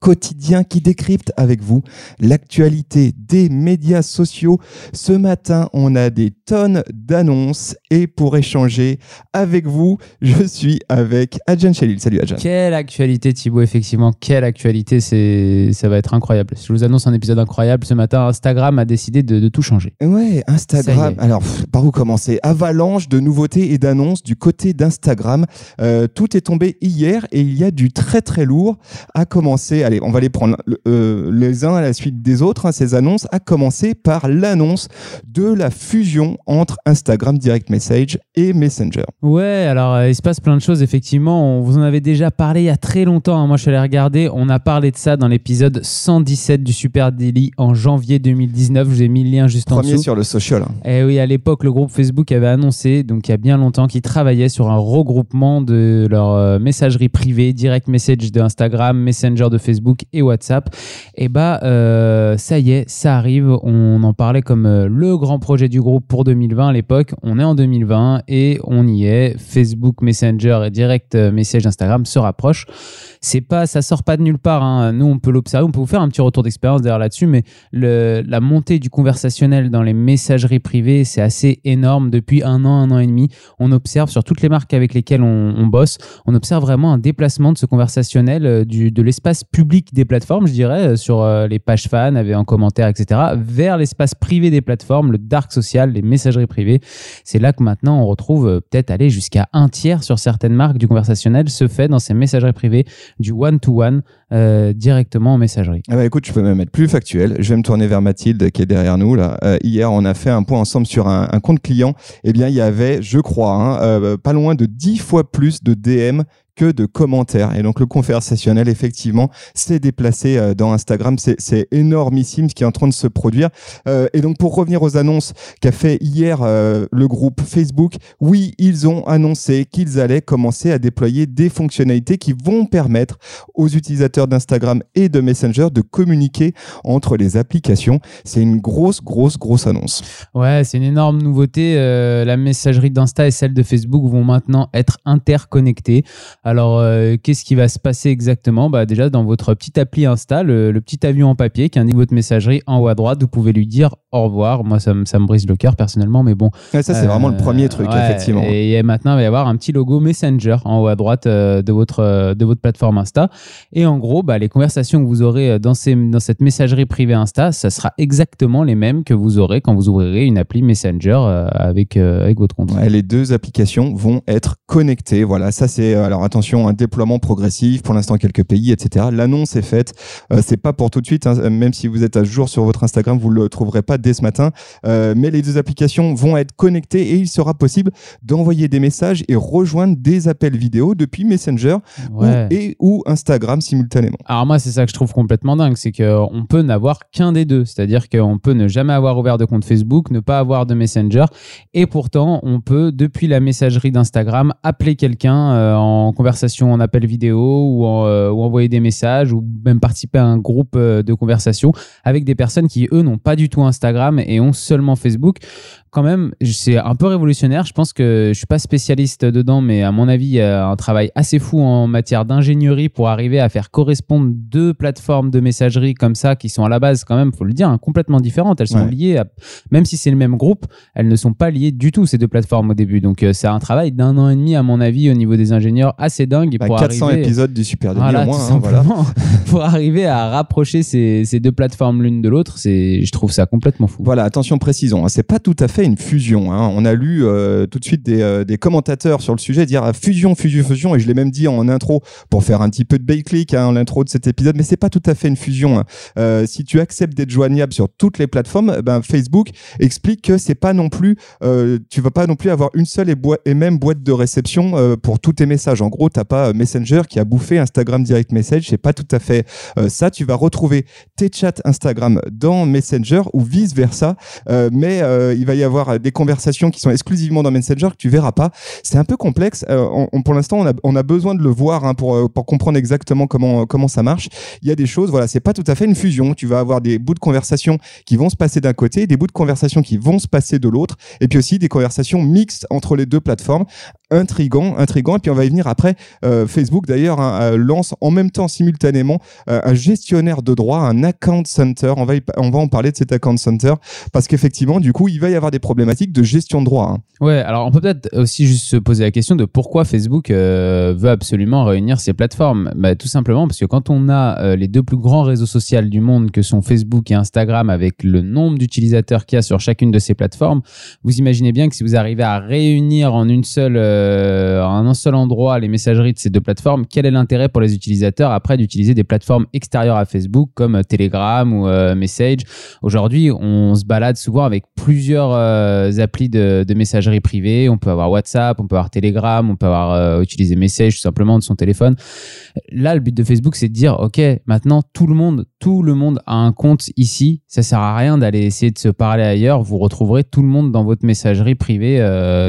quotidien qui décrypte avec vous l'actualité des médias sociaux. Ce matin, on a des tonnes d'annonces et pour échanger avec vous, je suis avec Adjan Chalil. Salut Adjan. Quelle actualité Thibaut, effectivement, quelle actualité, c'est ça va être incroyable. Je vous annonce un épisode incroyable. Ce matin, Instagram a décidé de, de tout changer. Ouais, Instagram. Alors, pff, par où commencer? Avalanche de nouveautés et d'annonces du côté d'Instagram. Euh, tout est tombé hier et il y a du très très lourd à commencer. Allez, on va les prendre euh, les uns à la suite des autres, hein, ces annonces, à commencer par l'annonce de la fusion entre Instagram Direct Message et Messenger. Ouais, alors euh, il se passe plein de choses, effectivement. On vous en avait déjà parlé il y a très longtemps. hein. Moi, je suis allé regarder. On a parlé de ça dans l'épisode 117 du Super Daily en janvier 2019. Je vous ai mis le lien juste en Premier dessous. sur le social. hein. Et oui, à l'époque, le groupe Facebook avait annoncé, donc il y a bien longtemps, qu'ils travaillaient sur un regroupement de leur euh, messagerie privée, direct message de Instagram, Messenger de Facebook et WhatsApp. Et bah, euh, ça y est, ça arrive. On en parlait comme euh, le grand projet du groupe pour 2020 à l'époque. On est en 2020 et on y est. Facebook, Messenger et direct euh, message Instagram se rapprochent. C'est pas, ça sort pas de nulle part. hein. Nous, on peut l'observer. On peut vous faire un petit retour d'expérience d'ailleurs là-dessus, mais la montée du conversationnel dans les messageries privées, c'est assez énorme depuis un an, un an et demi. On observe sur toutes les marques avec lesquelles on, bosse, on observe vraiment un déplacement de ce conversationnel de l'espace public des plateformes, je dirais, euh, sur euh, les pages fans, avec en commentaire, etc., vers l'espace privé des plateformes, le dark social, les messageries privées. C'est là que maintenant on retrouve euh, peut-être aller jusqu'à un tiers sur certaines marques du conversationnel se fait dans ces messageries privées, du one-to-one directement en messagerie. Ah bah écoute, je peux même être plus factuel. Je vais me tourner vers Mathilde qui est derrière nous là. Hier, on a fait un point ensemble sur un, compte client. Eh bien, il y avait, je crois, hein, pas loin de 10 fois plus de DM de commentaires. Et donc le conversationnel, effectivement, s'est déplacé euh, dans Instagram. C'est énormissime ce qui est en train de se produire. Euh, et donc pour revenir aux annonces qu'a fait hier euh, le groupe Facebook, oui, ils ont annoncé qu'ils allaient commencer à déployer des fonctionnalités qui vont permettre aux utilisateurs d'Instagram et de Messenger de communiquer entre les applications. C'est une grosse, grosse, grosse annonce. Ouais, c'est une énorme nouveauté. La messagerie d'Insta et celle de Facebook vont maintenant être interconnectées. Alors, euh, qu'est-ce qui va se passer exactement? Bah, Déjà, dans votre petite appli Insta, le, le petit avion en papier qui indique votre messagerie en haut à droite, vous pouvez lui dire au revoir. Moi, ça, me- ça me brise le cœur personnellement, mais bon. Ouais, ça, c'est Euh, vraiment le premier truc, ouais, effectivement. Et maintenant, il va y avoir un petit logo Messenger en haut à droite euh, de, votre, euh, de votre plateforme Insta. Et en gros, bah, les conversations que vous aurez euh, dans, ces, dans cette messagerie privée Insta, ça sera exactement les mêmes que vous aurez quand vous ouvrirez une appli Messenger euh, avec, euh, avec votre compte. Ouais, les deux applications vont être connectées. Voilà, ça c'est euh, alors attention, un déploiement progressif. Pour l'instant, quelques pays, etc. L'annonce est faite. Euh, c'est pas pour tout de suite. hein. Même si vous êtes à jour sur votre Instagram, vous le trouverez pas dès ce matin. Euh, mais les deux applications vont être connectées et il sera possible d'envoyer des messages et rejoindre des appels vidéo depuis Messenger ou- et ou Instagram simultanément. Alors moi, c'est ça que je trouve complètement dingue, c'est qu'on peut n'avoir qu'un des deux. C'est-à-dire qu'on peut ne jamais avoir ouvert de compte Facebook, ne pas avoir de Messenger, et pourtant, on peut, depuis la messagerie d'Instagram, appeler quelqu'un euh, en conversation, en appel vidéo, ou, en, euh, ou envoyer des messages, ou même participer à un groupe euh, de conversation avec des personnes qui, eux, n'ont pas du tout Instagram et ont seulement Facebook. Quand même, c'est un peu révolutionnaire. Je pense que je suis pas spécialiste dedans, mais à mon avis, il y a un travail assez fou en matière d'ingénierie pour arriver à faire correspondre deux plateformes de messagerie comme ça, qui sont à la base quand même, faut le dire, hein, complètement différentes. Elles sont Ouais. liées, à- même si c'est le même groupe, elles ne sont pas liées du tout ces deux plateformes au début. Donc euh, c'est un travail d'un an et demi à mon avis au niveau des ingénieurs assez dingue Bah, pour 400 arriver. épisodes du Super Daily Voilà, au moins. hein, voilà. pour arriver à rapprocher ces, ces deux plateformes l'une de l'autre, c'est, je trouve ça complètement fou. Voilà, attention, précisons. hein, c'est pas tout à fait une fusion. hein. On a lu euh, tout de suite des, euh, des commentateurs sur le sujet dire ah, fusion, fusion, fusion, et je l'ai même dit en intro pour faire un petit peu de bait-click hein, en l'intro de cet épisode, mais c'est pas tout à fait une fusion. hein. Euh, si tu acceptes d'être joignable sur toutes les plateformes, eh ben Facebook explique que c'est pas non plus, tu vas pas non plus avoir une seule et, même boîte de réception pour tous tes messages. En gros, gros, t'as pas Messenger qui a bouffé Instagram Direct Message. C'est pas tout à fait ça. Tu vas retrouver tes chats Instagram dans Messenger ou vice versa. mais il va y avoir des conversations qui sont exclusivement dans Messenger que tu verras pas. C'est un peu complexe. pour l'instant, on a, besoin de le voir hein, pour, pour comprendre exactement comment, comment ça marche. Il y a des choses, voilà, c'est pas tout à fait une fusion. Tu vas avoir des bouts de conversation qui vont se passer d'un côté, des bouts de conversation qui vont se passer de l'autre, et puis aussi des conversations mixtes entre les deux plateformes intrigant, intrigant. Et puis on va y venir après. Euh, Facebook d'ailleurs hein, euh, lance en même temps simultanément euh, un gestionnaire de droits, un account center. On va on va en parler de cet account center parce qu'effectivement du coup il va y avoir des problématiques de gestion de droits. Hein. Ouais, alors on peut peut-être aussi juste se poser la question de pourquoi Facebook veut absolument réunir ces plateformes. Bah, tout simplement parce que quand on a les deux plus grands réseaux sociaux du monde que sont Facebook et Instagram avec le nombre d'utilisateurs qu'il y a sur chacune de ces plateformes, vous imaginez bien que si vous arrivez à réunir en une seule euh, un seul endroit les messageries de ces deux plateformes, quel est l'intérêt pour les utilisateurs après d'utiliser des plateformes extérieures à Facebook comme euh, Telegram ou euh, Message? Aujourd'hui, on se balade souvent avec plusieurs applis de, messagerie privée. On peut avoir WhatsApp, on peut avoir Telegram, on peut avoir utilisé Message tout simplement de son téléphone. Là, le but de Facebook, c'est de dire, OK, maintenant tout le monde, tout le monde a un compte ici. Ça sert à rien d'aller essayer de se parler ailleurs. Vous retrouverez tout le monde dans votre messagerie privée,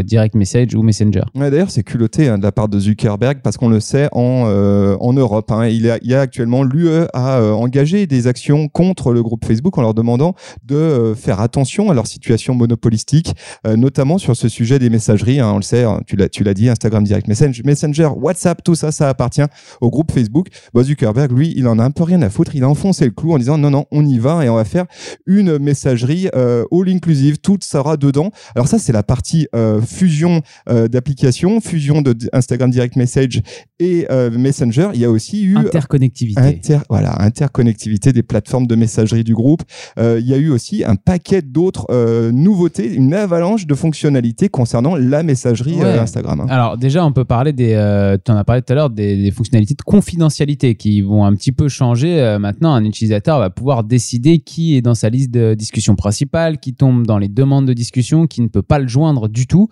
direct message ou Messenger. D'ailleurs, c'est culotté hein, de la part de Zuckerberg parce qu'on le sait en, euh, en Europe. Hein. il, y a, actuellement l'UE a euh, engagé des actions contre le groupe Facebook en leur demandant de euh, faire attention à leur situation monopolistique, notamment sur ce sujet des messageries. Hein. on le sait, tu l'as, tu l'as dit, Instagram Direct Messenger, Messenger, WhatsApp, tout ça, ça appartient au groupe Facebook. Bah, Zuckerberg, lui, il en a un peu rien à foutre. Il a enfoncé le clou en disant non, non, on y va et on va faire une messagerie all inclusive. Tout sera dedans. Alors ça, c'est la partie fusion d'applications fusion de Instagram Direct Message et euh, Messenger, il y a aussi eu interconnectivité. voilà, interconnectivité des plateformes de messagerie du groupe. Euh, il y a eu aussi un paquet d'autres euh, nouveautés, une avalanche de fonctionnalités concernant la messagerie Instagram. Hein. Alors déjà, on peut parler des, tu en as parlé tout à l'heure des, fonctionnalités de confidentialité qui vont un petit peu changer. maintenant, un utilisateur va pouvoir décider qui est dans sa liste de discussion principale, qui tombe dans les demandes de discussion, qui ne peut pas le joindre du tout.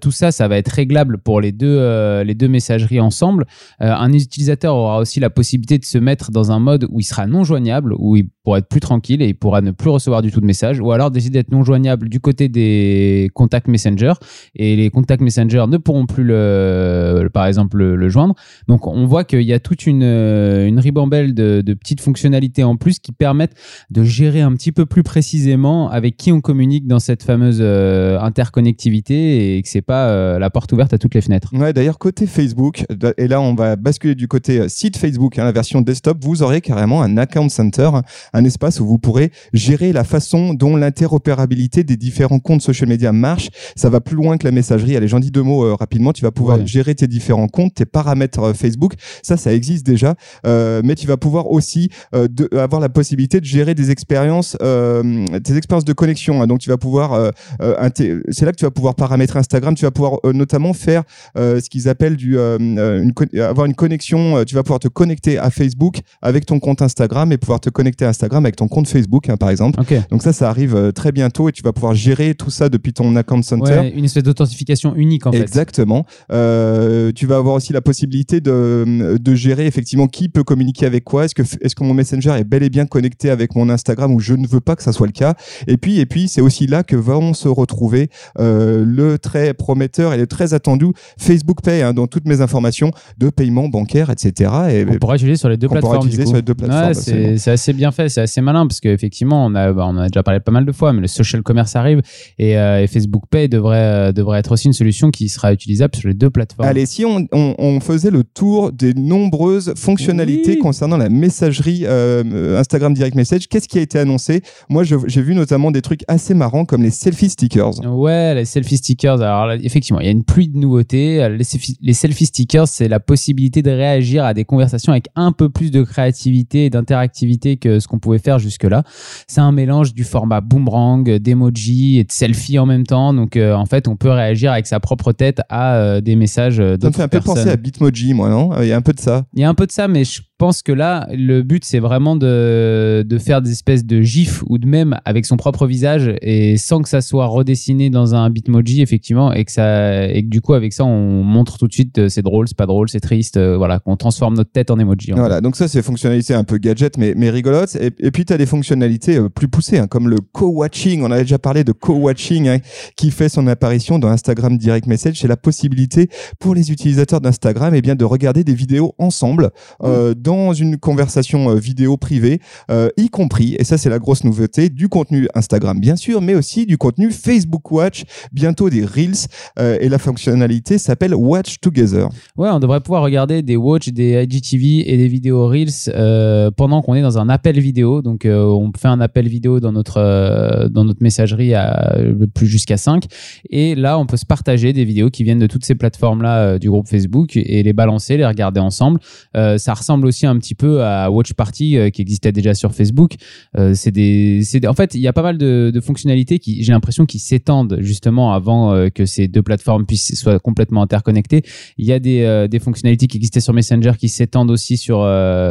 tout ça, ça va être réglable pour les deux, euh, les deux messageries ensemble. Euh, un utilisateur aura aussi la possibilité de se mettre dans un mode où il sera non joignable, où il pourra être plus tranquille et il pourra ne plus recevoir du tout de messages, ou alors décider d'être non joignable du côté des contacts Messenger, et les contacts Messenger ne pourront plus, le, par exemple, le, joindre. Donc on voit qu'il y a toute une, ribambelle de, de petites fonctionnalités en plus qui permettent de gérer un petit peu plus précisément avec qui on communique dans cette fameuse euh, interconnectivité et que c'est pas la porte ouverte à toutes les fenêtres. Ouais, d'ailleurs, côté Facebook, et là, on va basculer du côté euh, site Facebook, hein, la version desktop, vous aurez carrément un account center, un espace où vous pourrez gérer la façon dont l'interopérabilité des différents comptes social media marche. Ça va plus loin que la messagerie. Allez, j'en dis deux mots euh, rapidement. Tu vas pouvoir gérer tes différents comptes, tes paramètres euh, Facebook. Ça, ça existe déjà. mais tu vas pouvoir aussi de, avoir la possibilité de gérer des expériences, tes expériences de connexion. Hein. Donc, tu vas pouvoir, c'est là que tu vas pouvoir paramétrer Instagram. Tu vas pouvoir notamment faire ce qu'ils appellent du, euh, euh, une, avoir une connexion. tu vas pouvoir te connecter à Facebook avec ton compte Instagram et pouvoir te connecter à Instagram avec ton compte Facebook, hein, par exemple. Donc ça, ça arrive très bientôt et tu vas pouvoir gérer tout ça depuis ton account center. une espèce d'authentification unique en fait. Exactement. tu vas avoir aussi la possibilité de, de gérer effectivement qui peut communiquer avec quoi. Est-ce que, est-ce que mon Messenger est bel et bien connecté avec mon Instagram ou je ne veux pas que ça soit le cas? Et puis, et puis c'est aussi là que vont se retrouver le très prometteur et le très attendu Facebook Pay, hein, dans toutes mes informations de paiement bancaire, etc. Et, on pourra utiliser sur les deux plateformes. C'est assez bien fait, c'est assez malin parce qu'effectivement, on, a, bah, on a déjà parlé pas mal de fois, mais le social commerce arrive et, euh, Facebook Pay devrait, euh, devrait être aussi une solution qui sera utilisable sur les deux plateformes. Allez, si on, on, faisait le tour des nombreuses fonctionnalités concernant la messagerie euh, Instagram Direct Message, qu'est-ce qui a été annoncé? Moi, j'ai vu notamment des trucs assez marrants comme les selfie stickers. Ouais, les selfie stickers. Alors, effectivement, il y a une pluie de nouveautés les, selfie stickers, c'est la possibilité de réagir à des conversations avec un peu plus de créativité et d'interactivité que ce qu'on pouvait faire jusque-là. C'est un mélange du format boomerang, d'emoji et de selfie en même temps. Donc, euh, en fait, on peut réagir avec sa propre tête à euh, des messages d'autres Ça me fait un peu penser à Bitmoji, moi, non? Il y a un peu de ça. Il y a un peu de ça, mais je pense que là, le but, c'est vraiment de, de faire des espèces de gifs ou de même avec son propre visage et sans que ça soit redessiné dans un bitmoji, effectivement, et que, ça, et que du coup, avec ça, on montre tout de suite euh, c'est drôle, c'est pas drôle, c'est triste, euh, voilà, qu'on transforme notre tête en emoji. en fait. Voilà, donc ça c'est fonctionnalité un peu gadget mais, mais rigolote. Et, et puis tu as des fonctionnalités euh, plus poussées, hein, comme le co-watching. On avait déjà parlé de co-watching hein, qui fait son apparition dans Instagram Direct Message. C'est la possibilité pour les utilisateurs d'Instagram eh bien, de regarder des vidéos ensemble euh, dans une conversation euh, vidéo privée, euh, y compris, et ça c'est la grosse nouveauté, du contenu Instagram bien sûr, mais aussi du contenu Facebook Watch, bientôt des Reels. euh, et la fonctionnalité s'appelle Watch Together. Ouais, on devrait pouvoir regarder des watch, des IGTV et des vidéos Reels pendant qu'on est dans un appel vidéo. Donc, on fait un appel vidéo dans notre, dans notre messagerie à plus jusqu'à 5. Et là, on peut se partager des vidéos qui viennent de toutes ces plateformes-là du groupe Facebook et les balancer, les regarder ensemble. Ça ressemble aussi un petit peu à Watch Party euh, qui existait déjà sur Facebook. Euh, des, des- en fait, il y a pas mal de, de fonctionnalités qui, j'ai l'impression, qui s'étendent justement avant euh, que ces deux plateformes puissent soient complètement interconnectées. Il y a des, des fonctionnalités qui existaient sur Messenger qui s'étendent aussi sur,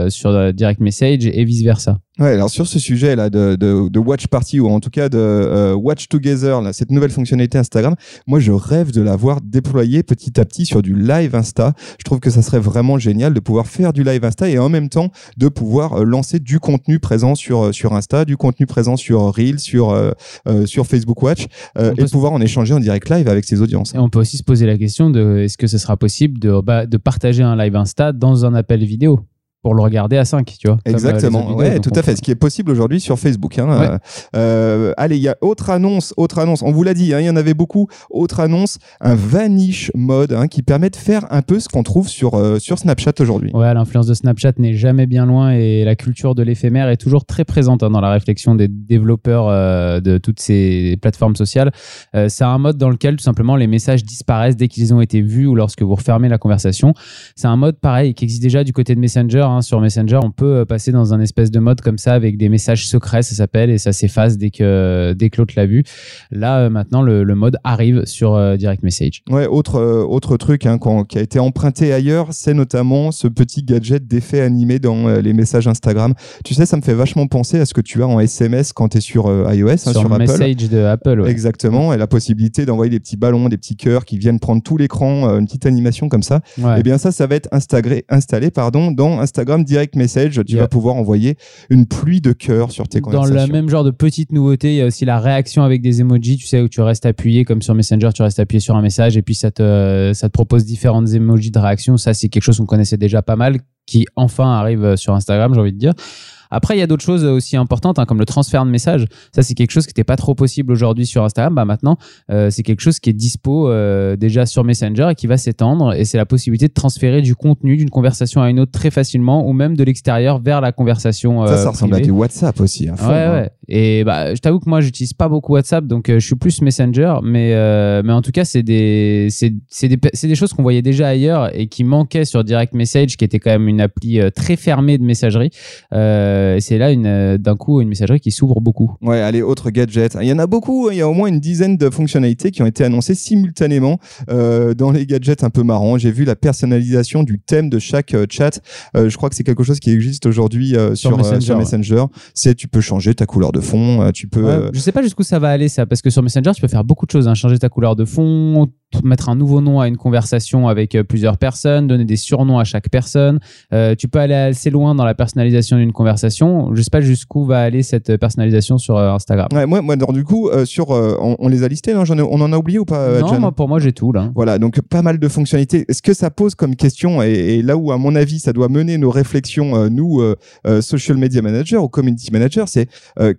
sur Direct Message et vice versa. Ouais, alors sur ce sujet là de, de, de Watch Party ou en tout cas de euh, Watch Together, là, cette nouvelle fonctionnalité Instagram, moi je rêve de la voir déployée petit à petit sur du live Insta. Je trouve que ça serait vraiment génial de pouvoir faire du live Insta et en même temps de pouvoir euh, lancer du contenu présent sur euh, sur Insta, du contenu présent sur Reel, sur euh, euh, sur Facebook Watch euh, et se- pouvoir en échanger en direct live avec ses audiences. Et on peut aussi se poser la question de est-ce que ce sera possible de, bah, de partager un live Insta dans un appel vidéo? Pour le regarder à 5, tu vois euh, Exactement, autres ouais, vidéos. tout à on- fait. Ce qui est possible aujourd'hui sur Facebook. Hein. Ouais. Euh, allez, il y a autre annonce, autre annonce. On vous l'a dit, hein, il y en avait beaucoup. Autre annonce, un vanish mode hein, qui permet de faire un peu ce qu'on trouve sur euh, sur Snapchat aujourd'hui. Ouais, l'influence de Snapchat n'est jamais bien loin et la culture de l'éphémère est toujours très présente dans la réflexion des développeurs euh, de toutes ces plateformes sociales. C'est un mode dans lequel tout simplement les messages disparaissent dès qu'ils ont été vus ou lorsque vous refermez la conversation. C'est un mode pareil qui existe déjà du côté de Messenger. Hein. Sur Messenger, on peut euh, passer dans un espèce de mode comme ça avec des messages secrets, ça s'appelle, et ça s'efface dès que, dès que l'autre l'a vu. Là, euh, maintenant, le, le mode arrive sur euh, Direct Message. Ouais, autre euh, autre truc hein, qui a été emprunté ailleurs, c'est notamment ce petit gadget d'effet animé dans euh, les messages Instagram. Tu sais, ça me fait vachement penser à ce que tu as en SMS quand tu es sur euh, iOS, hein, sur sur, le Apple. message de Apple. ouais. Exactement, et la possibilité d'envoyer des petits ballons, des petits cœurs qui viennent prendre tout l'écran, euh, une petite animation comme ça. Ouais. Eh bien ça, ça va être installé, installé pardon, dans Instagram Direct Message. Tu Yeah. vas pouvoir envoyer une pluie de cœurs sur tes Dans conversations. le même genre de petite nouveauté, il y a aussi la réaction avec des emojis, tu sais, où tu restes appuyé, comme sur Messenger, tu restes appuyé sur un message et puis ça te, ça te propose différentes emojis de réaction. Ça, c'est quelque chose qu'on connaissait déjà pas mal, qui enfin arrive euh, sur Instagram, j'ai envie de dire. Après, il y a d'autres choses aussi importantes, hein, comme le transfert de messages. Ça, c'est quelque chose qui n'était pas trop possible aujourd'hui sur Instagram. Bah, maintenant, euh, c'est quelque chose qui est dispo euh, déjà sur Messenger et qui va s'étendre. Et c'est la possibilité de transférer du contenu d'une conversation à une autre très facilement ou même de l'extérieur vers la conversation. Ça, euh, ça ressemble à du WhatsApp aussi. fond, Ouais, hein. ouais. Et bah, je t'avoue que moi, j'utilise pas beaucoup WhatsApp, donc euh, je suis plus Messenger. Mais, euh, mais en tout cas, c'est des, c'est, des, des choses qu'on voyait déjà ailleurs et qui manquaient sur Direct Message, qui était quand même une appli euh, très fermée de messagerie. Euh, et c'est là, une, euh, d'un coup, une messagerie qui s'ouvre beaucoup. Ouais, allez, autre gadget. Il y en a beaucoup, hein. il y a au moins une dizaine de fonctionnalités qui ont été annoncées simultanément euh, dans les gadgets un peu marrants. J'ai vu la personnalisation du thème de chaque euh, chat. Euh, je crois que c'est quelque chose qui existe aujourd'hui euh, Sur sur, euh, Messenger, sur ouais. Messenger. C'est tu peux changer ta couleur de fond, euh, tu peux... Ouais, euh, Je sais pas jusqu'où ça va aller, ça, parce que sur Messenger, tu peux faire beaucoup de choses. hein. Changer ta couleur de fond, mettre un nouveau nom à une conversation avec euh, plusieurs personnes, donner des surnoms à chaque personne. Euh, tu peux aller assez loin dans la personnalisation d'une conversation. Je sais pas jusqu'où va aller cette personnalisation sur euh, Instagram. Ouais, moi, moi, alors, du coup, euh, sur, euh, on, on les a listés, ai- on en a oublié ou pas non, moi, pour moi, j'ai tout là. Voilà, donc pas mal de fonctionnalités. Ce que ça pose comme question, et, et là où à mon avis ça doit mener nos réflexions, nous, social media manager ou community manager, c'est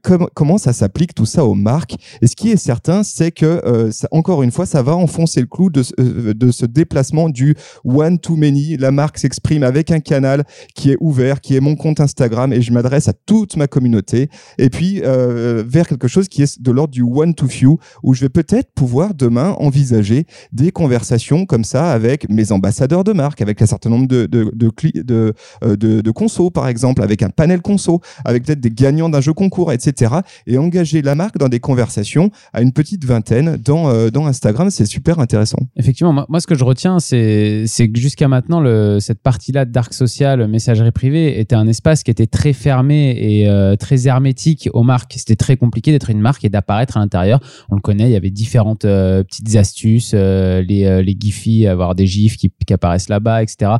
com- comment ça s'applique tout ça aux marques? Et ce qui est certain, c'est que ça- encore une fois, ça va enfoncer le clou de, ce- euh, de ce déplacement du one to many. La marque s'exprime avec un canal qui est ouvert, qui est mon compte Instagram, et je m'adresse à toute ma communauté. Et puis euh, vers quelque chose qui est de l'ordre du one to few, où je vais peut-être pouvoir demain envisager des conversations comme ça avec mes ambassadeurs de marque, avec un certain nombre de, de, euh, consos, par exemple, avec un panel conso, avec peut-être des gagnants d'un jeu concours, etc. Et engager la marque dans des conversations à une petite vingtaine dans, dans Instagram, c'est super intéressant. Effectivement, moi, ce que je retiens, c'est que jusqu'à maintenant, cette partie-là de dark social, messagerie privée, était un espace qui était très fermé et euh, très hermétique aux marques. C'était très compliqué d'être une marque et d'apparaître à l'intérieur. On le connaît, il y avait différentes euh, petites astuces, euh, les, les avoir des gifs qui, qui apparaissent là-bas, etc.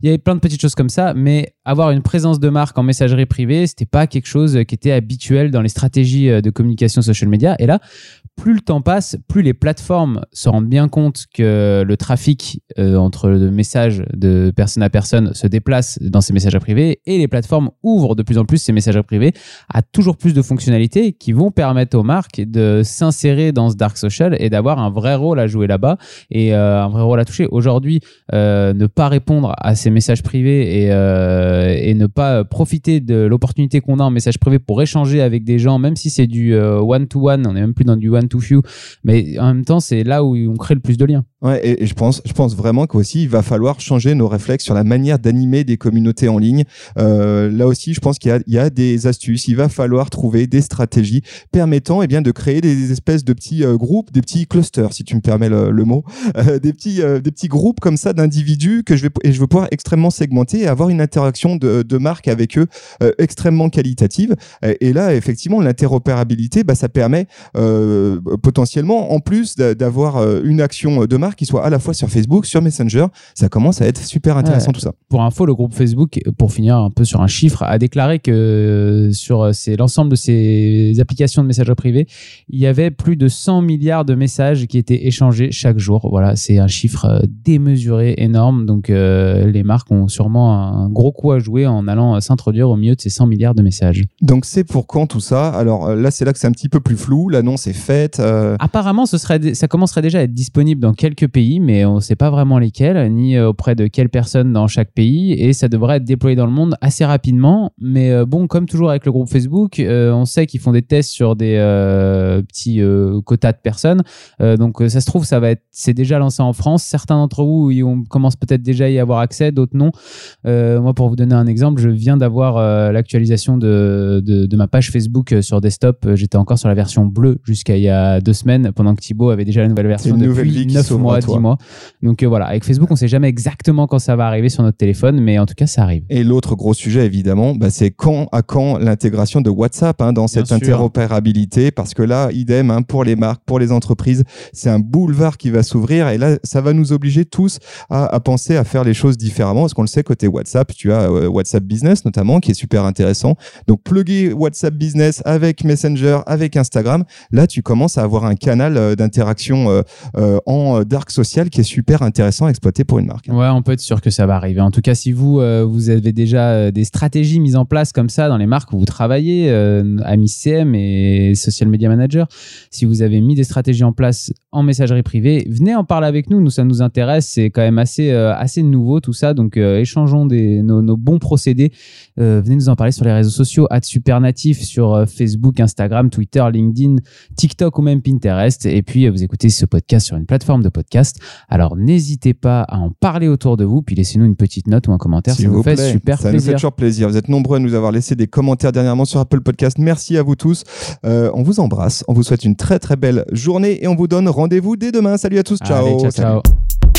Il y avait plein de petites choses comme ça, mais avoir une présence de marque en messagerie privée, c'était pas quelque chose qui était habituel dans les stratégies euh, de communication social media. Et là, plus le temps passe, plus les plateformes se rendent bien compte que le trafic euh, entre le message de personne à personne se déplace dans ces messages privés et les plateformes ouvrent de plus en plus ces messages privés à toujours plus de fonctionnalités qui vont permettre aux marques de s'insérer dans ce dark social et d'avoir un vrai rôle à jouer là-bas et euh, un vrai rôle à toucher. Aujourd'hui, ne pas répondre à ces messages privés et, euh, et ne pas profiter de l'opportunité qu'on a en message privé pour échanger avec des gens, même si c'est du euh, one-to-one, on n'est même plus dans du one-to-few, mais en même temps, c'est là où on crée le plus de liens. Ouais, et, et je pense, je pense vraiment qu'aussi il va falloir changer nos réflexes sur la manière d'animer des communautés en ligne. Euh, là aussi, je pense qu'il y a, des astuces. Il va falloir trouver des stratégies permettant, eh bien, de créer des espèces de petits euh, groupes, des petits clusters, si tu me permets le, mot, euh, des petits, euh, des petits groupes comme ça d'individus que je vais et je vais pouvoir extrêmement segmenter et avoir une interaction de, de marque avec eux euh, extrêmement qualitative. Et, là, effectivement, l'interopérabilité, bah, ça permet euh, potentiellement, en plus d'a- d'avoir euh, une action de marque qui soit à la fois sur Facebook, sur Messenger, ça commence à être super intéressant Ouais. tout ça. Pour info, le groupe Facebook, pour finir un peu sur un chiffre, a déclaré que sur l'ensemble de ces applications de messagerie privée, il y avait plus de 100 milliards de messages qui étaient échangés chaque jour. Voilà, c'est un chiffre démesuré, énorme. Donc, euh, les marques ont sûrement un gros coup à jouer en allant euh, s'introduire au milieu de ces 100 milliards de messages. Donc c'est pour quand tout ça? Alors euh, là, c'est là que c'est un petit peu plus flou. L'annonce est faite. euh, Apparemment, ce serait, dé- ça commencerait déjà à être disponible dans quelques pays, mais on ne sait pas vraiment lesquels, ni auprès de quelles personnes dans chaque pays, et ça devrait être déployé dans le monde assez rapidement. Mais bon, comme toujours avec le groupe Facebook, euh, on sait qu'ils font des tests sur des euh, petits quotas de personnes. Donc, ça se trouve, ça va être, c'est déjà lancé en France. Certains d'entre vous, on commence peut-être déjà à y avoir accès, d'autres non. Moi, pour vous donner un exemple, je viens d'avoir euh, l'actualisation de, de, de ma page Facebook euh, sur desktop. J'étais encore sur la version bleue jusqu'à il y a deux semaines, pendant que Thibaut avait déjà la nouvelle version une nouvelle depuis qui 9 s'ouvre à mois, toi. 10 mois. Donc euh, voilà, avec Facebook, on sait jamais exactement quand ça va arriver sur notre téléphone, mais en tout cas, ça arrive. Et l'autre gros sujet, évidemment, bah, c'est quand à quand l'intégration de WhatsApp hein, dans cette sûr. interopérabilité, parce que là, idem hein, pour les marques, pour les entreprises, c'est un boulevard qui va s'ouvrir, et là, ça va nous obliger tous à, à penser à faire les choses différemment, parce qu'on le sait côté WhatsApp, tu as euh, WhatsApp Business notamment, qui est super intéressant. Donc, plugger WhatsApp Business avec Messenger, avec Instagram, là, tu commences à avoir un canal euh, d'interaction euh, en dark social qui est super intéressant à exploiter pour une marque. Ouais, on peut être sûr que ça va arriver. En tout cas, si vous, vous avez déjà des stratégies mises en place comme ça dans les marques où vous travaillez, amis CM et social media manager, si vous avez mis des stratégies en place en messagerie privée, venez en parler avec nous. Nous, ça nous intéresse. C'est quand même assez, euh, assez nouveau tout ça. Donc, euh, échangeons des, nos, nos bons procédés. Euh, venez nous en parler sur les réseaux sociaux, @supernatif sur Facebook, Instagram, Twitter, LinkedIn, TikTok ou même Pinterest. Et puis, vous écoutez ce podcast sur une plateforme de podcast. Alors n'hésitez pas à en parler autour de vous, puis laissez-nous une petite note ou un commentaire, ça vous fait plaît. super ça nous plaisir. fait toujours plaisir. Vous êtes nombreux à nous avoir laissé des commentaires dernièrement sur Apple Podcast. Merci à vous tous. On vous embrasse. On vous souhaite une très très belle journée et on vous donne rendez-vous dès demain. Salut à tous. Ciao. Allez, ciao, Salut. ciao.